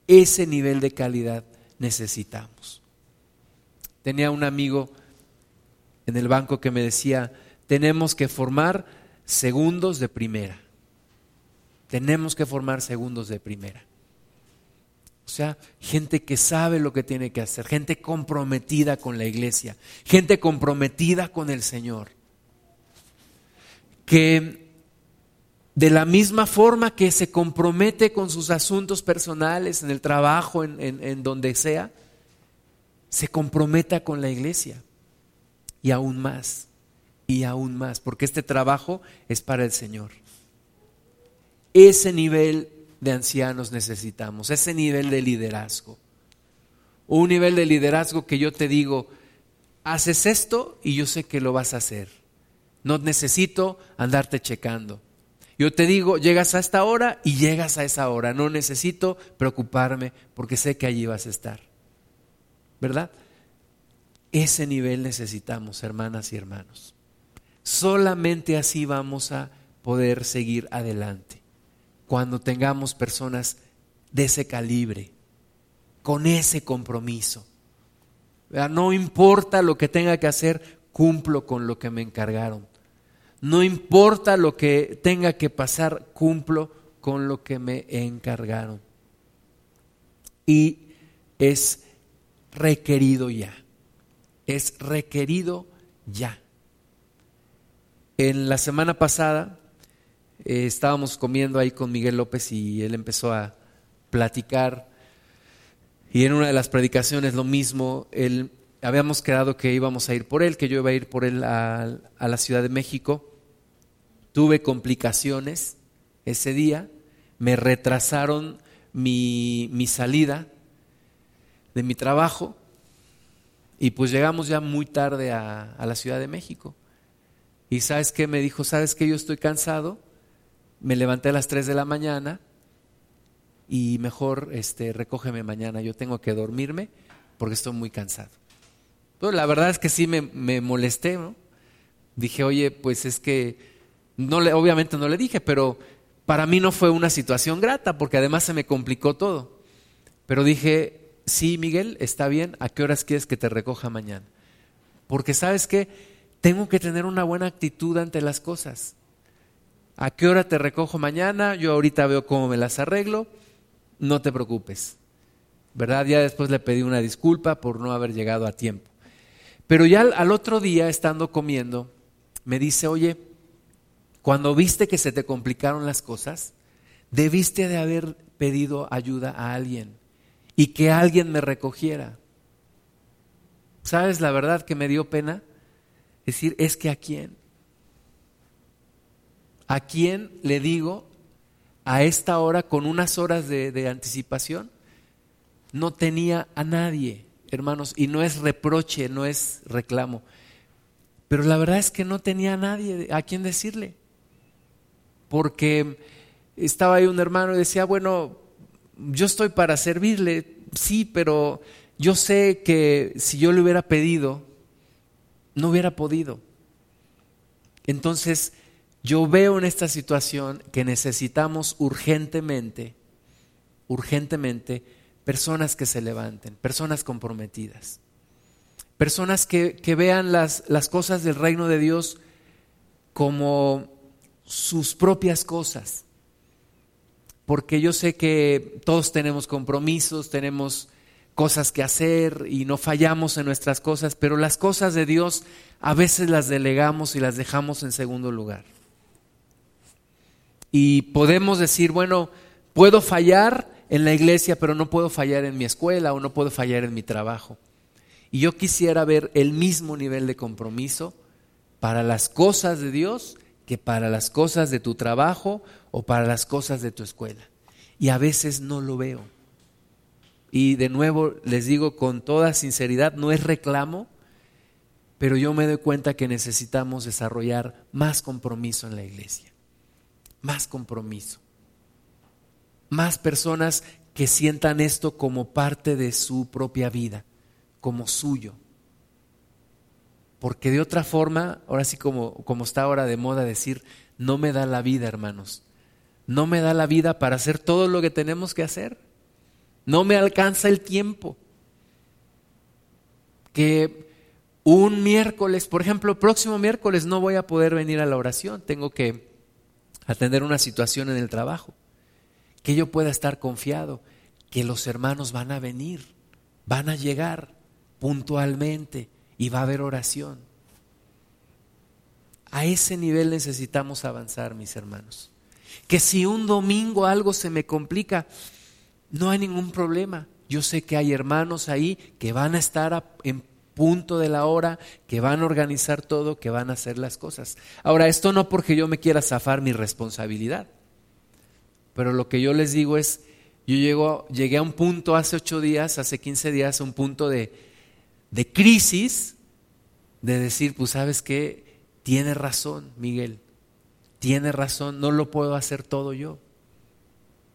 A: Ese nivel de calidad necesitamos. Tenía un amigo en el banco que me decía, tenemos que formar segundos de primera. Tenemos que formar segundos de primera. O sea, gente que sabe lo que tiene que hacer, gente comprometida con la iglesia, gente comprometida con el Señor. Que de la misma forma que se compromete con sus asuntos personales, en el trabajo, en, donde sea, se comprometa con la iglesia. Y aún más, y aún más, porque este trabajo es para el Señor ese nivel de ancianos necesitamos, ese nivel de liderazgo. Un nivel de liderazgo que yo te digo, haces esto y yo sé que lo vas a hacer. No necesito andarte checando. Yo te digo, llegas a esta hora y llegas a esa hora. No necesito preocuparme porque sé que allí vas a estar. ¿Verdad? Ese nivel necesitamos, hermanas y hermanos. Solamente así vamos a poder seguir adelante. Cuando tengamos personas de ese calibre, con ese compromiso. No importa lo que tenga que hacer, cumplo con lo que me encargaron. No importa lo que tenga que pasar, cumplo con lo que me encargaron. Y es requerido ya. Es requerido ya. En la semana pasada eh, estábamos comiendo ahí con Miguel López y él empezó a platicar. Y en una de las predicaciones lo mismo, él, habíamos quedado que íbamos a ir por él, que yo iba a ir por él a la Ciudad de México. Tuve complicaciones ese día, me retrasaron mi, salida de mi trabajo. Y pues llegamos ya muy tarde a, la Ciudad de México. Y sabes qué me dijo, sabes que yo estoy cansado, me levanté a las 3 de la mañana y mejor este, recógeme mañana, yo tengo que dormirme porque estoy muy cansado. La verdad es que sí me, me molesté, ¿no? Dije, oye, pues es que no le, obviamente no le dije, pero para mí no fue una situación grata porque además se me complicó todo. Pero dije, sí, Miguel, está bien, ¿a qué horas quieres que te recoja mañana? Porque sabes que tengo que tener una buena actitud ante las cosas. ¿A qué hora te recojo mañana? Yo ahorita veo cómo me las arreglo. No te preocupes. ¿Verdad? Ya después le pedí una disculpa por no haber llegado a tiempo. Pero ya al otro día, estando comiendo, me dice, oye, cuando viste que se te complicaron las cosas, debiste de haber pedido ayuda a alguien y que alguien me recogiera. ¿Sabes la verdad que me dio pena? Decir, es que a quién. ¿A quién le digo a esta hora con unas horas de, de anticipación? No tenía a nadie, hermanos, y no es reproche, no es reclamo. Pero la verdad es que no tenía a nadie a quien decirle porque estaba ahí un hermano y decía, bueno, yo estoy para servirle, sí, pero yo sé que si yo le hubiera pedido, no hubiera podido. Entonces, yo veo en esta situación que necesitamos urgentemente, urgentemente, personas que se levanten, personas comprometidas, personas que, que vean las, las cosas del reino de Dios como sus propias cosas. Porque yo sé que todos tenemos compromisos, tenemos cosas que hacer y no fallamos en nuestras cosas, pero las cosas de Dios a veces las delegamos y las dejamos en segundo lugar. Y podemos decir, bueno, puedo fallar en la iglesia, pero no puedo fallar en mi escuela o no puedo fallar en mi trabajo. Y yo quisiera ver el mismo nivel de compromiso para las cosas de Dios que para las cosas de tu trabajo o para las cosas de tu escuela. Y a veces no lo veo. Y de nuevo les digo con toda sinceridad, no es reclamo, pero yo me doy cuenta que necesitamos desarrollar más compromiso en la iglesia. Más compromiso. Más personas que sientan esto como parte de su propia vida, como suyo porque de otra forma, ahora sí como, como está ahora de moda decir, no me da la vida, hermanos. No me da la vida para hacer todo lo que tenemos que hacer. No me alcanza el tiempo. Que un miércoles, por ejemplo, próximo miércoles no voy a poder venir a la oración. Tengo que atender una situación en el trabajo. Que yo pueda estar confiado que los hermanos van a venir, van a llegar puntualmente y va a haber oración. A ese nivel necesitamos avanzar, mis hermanos. Que si un domingo algo se me complica, no hay ningún problema. Yo sé que hay hermanos ahí que van a estar en punto de la hora, que van a organizar todo, que van a hacer las cosas. Ahora, esto no porque yo me quiera zafar mi responsabilidad. Pero lo que yo les digo es, yo llego, llegué a un punto hace ocho días, hace 15 días, a un punto de, de crisis, de decir, pues sabes qué, tiene razón Miguel, tiene razón, no lo puedo hacer todo yo.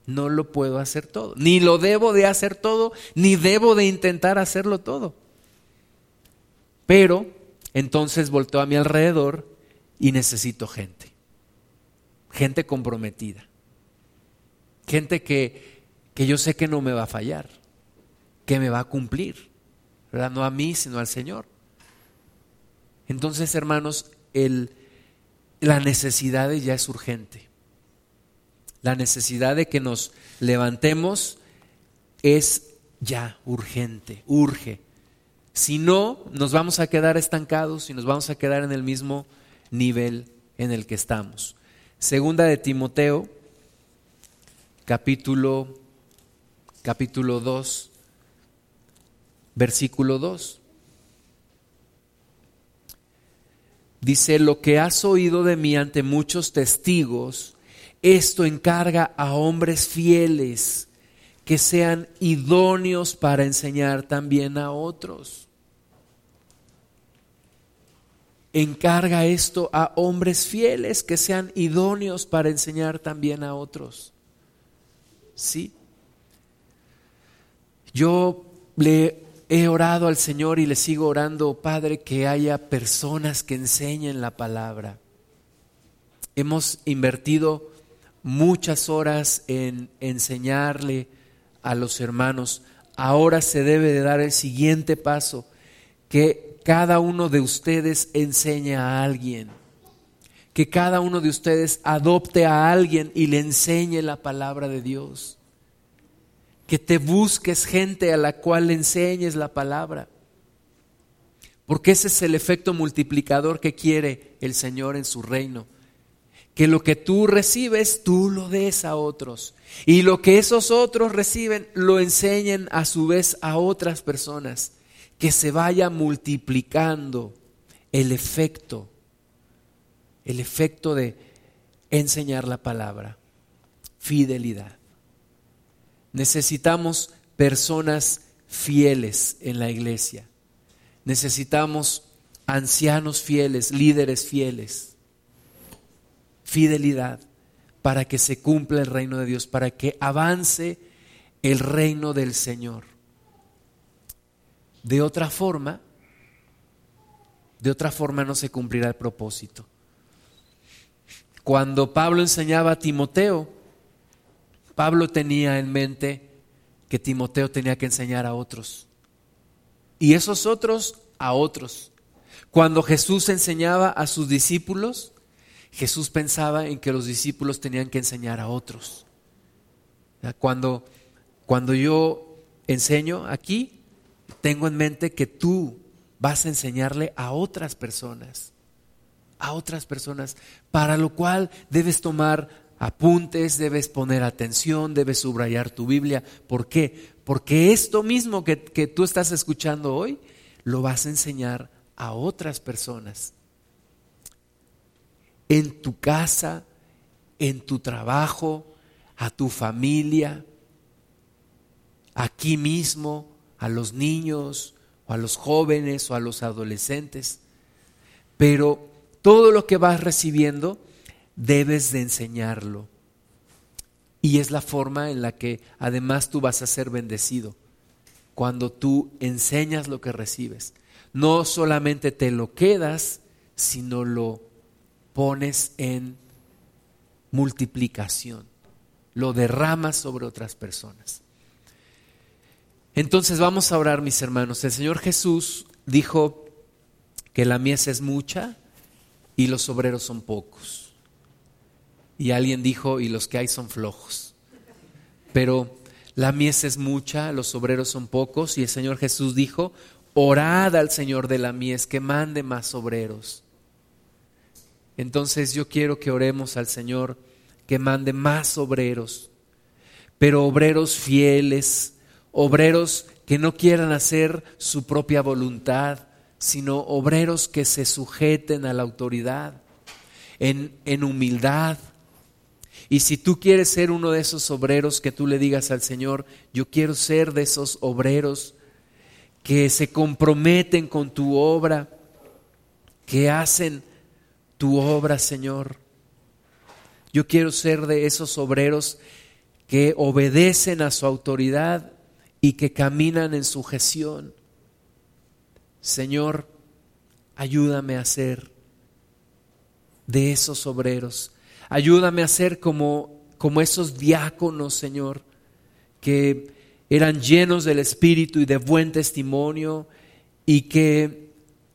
A: No lo puedo hacer todo. Ni lo debo de hacer todo, ni debo de intentar hacerlo todo. Pero entonces volteo a mi alrededor y necesito gente. Gente comprometida. Gente que, que yo sé que no me va a fallar, que me va a cumplir. ¿verdad? No a mí, sino al Señor. Entonces, hermanos, la necesidad ya es urgente. La necesidad de que nos levantemos es ya urgente, urge. Si no, nos vamos a quedar estancados y nos vamos a quedar en el mismo nivel en el que estamos. Segunda de Timoteo, capítulo, capítulo 2, versículo 2. Dice, lo que has oído de mí ante muchos testigos, esto encarga a hombres fieles que sean idóneos para enseñar también a otros. Encarga esto a hombres fieles que sean idóneos para enseñar también a otros. ¿Sí? Yo le he orado al Señor y le sigo orando, Padre, que haya personas que enseñen la palabra. Hemos invertido muchas horas en enseñarle a los hermanos. Ahora se debe de dar el siguiente paso, que cada uno de ustedes enseñe a alguien, que cada uno de ustedes adopte a alguien y le enseñe la palabra de Dios, que te busques gente a la cual le enseñes la palabra, porque ese es el efecto multiplicador que quiere el Señor en su reino que lo que tú recibes, tú lo des a otros. Y lo que esos otros reciben, lo enseñen a su vez a otras personas. Que se vaya multiplicando el efecto, el efecto de enseñar la palabra. Fidelidad. Necesitamos personas fieles en la iglesia. Necesitamos ancianos fieles, líderes fieles fidelidad para que se cumpla el reino de Dios, para que avance el reino del Señor. De otra forma, de otra forma no se cumplirá el propósito. Cuando Pablo enseñaba a Timoteo, Pablo tenía en mente que Timoteo tenía que enseñar a otros. Y esos otros a otros. Cuando Jesús enseñaba a sus discípulos, Jesús pensaba en que los discípulos tenían que enseñar a otros. Cuando, cuando yo enseño aquí, tengo en mente que tú vas a enseñarle a otras personas, a otras personas, para lo cual debes tomar apuntes, debes poner atención, debes subrayar tu Biblia. ¿Por qué? Porque esto mismo que, que tú estás escuchando hoy, lo vas a enseñar a otras personas en tu casa, en tu trabajo, a tu familia, aquí mismo, a los niños o a los jóvenes o a los adolescentes. Pero todo lo que vas recibiendo debes de enseñarlo. Y es la forma en la que además tú vas a ser bendecido. Cuando tú enseñas lo que recibes. No solamente te lo quedas, sino lo pones en multiplicación, lo derramas sobre otras personas. Entonces vamos a orar, mis hermanos. El Señor Jesús dijo que la mies es mucha y los obreros son pocos. Y alguien dijo, y los que hay son flojos. Pero la mies es mucha, los obreros son pocos. Y el Señor Jesús dijo, orad al Señor de la mies que mande más obreros. Entonces yo quiero que oremos al Señor que mande más obreros, pero obreros fieles, obreros que no quieran hacer su propia voluntad, sino obreros que se sujeten a la autoridad en, en humildad, Y si tú quieres ser uno de esos obreros, que tú le digas al Señor, yo quiero ser de esos obreros que se comprometen con tu obra, que hacen tu obra, Señor. Yo quiero ser de esos obreros que obedecen a su autoridad y que caminan en sujeción. Señor, ayúdame a ser de esos obreros. Ayúdame a ser como, como esos diáconos, Señor, que eran llenos del Espíritu y de buen testimonio y que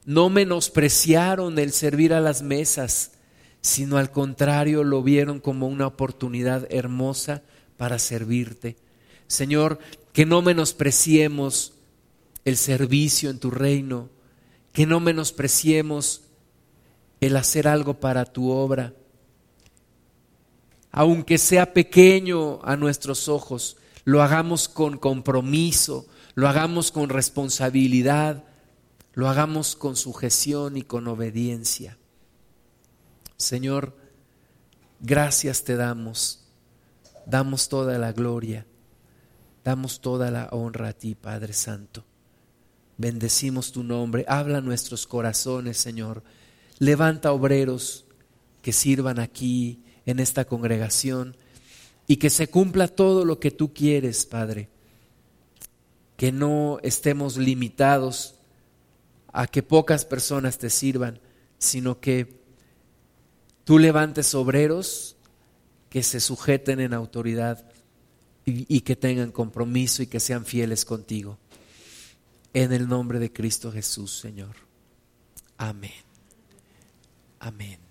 A: no menospreciaron el servir a las mesas, sino al contrario lo vieron como una oportunidad hermosa para servirte. Señor, que no menospreciemos el servicio en tu reino, que no menospreciemos el hacer algo para tu obra, aunque sea pequeño a nuestros ojos, lo hagamos con compromiso, lo hagamos con responsabilidad, lo hagamos con sujeción y con obediencia. Señor, gracias te damos, damos toda la gloria, damos toda la honra a ti, Padre Santo. Bendecimos tu nombre, habla nuestros corazones, Señor. Levanta obreros que sirvan aquí en esta congregación y que se cumpla todo lo que tú quieres, Padre. Que no estemos limitados a que pocas personas te sirvan, sino que tú levantes obreros que se sujeten en autoridad y, que tengan compromiso y que sean fieles contigo. En el nombre de Cristo Jesús, Señor. Amén. Amén.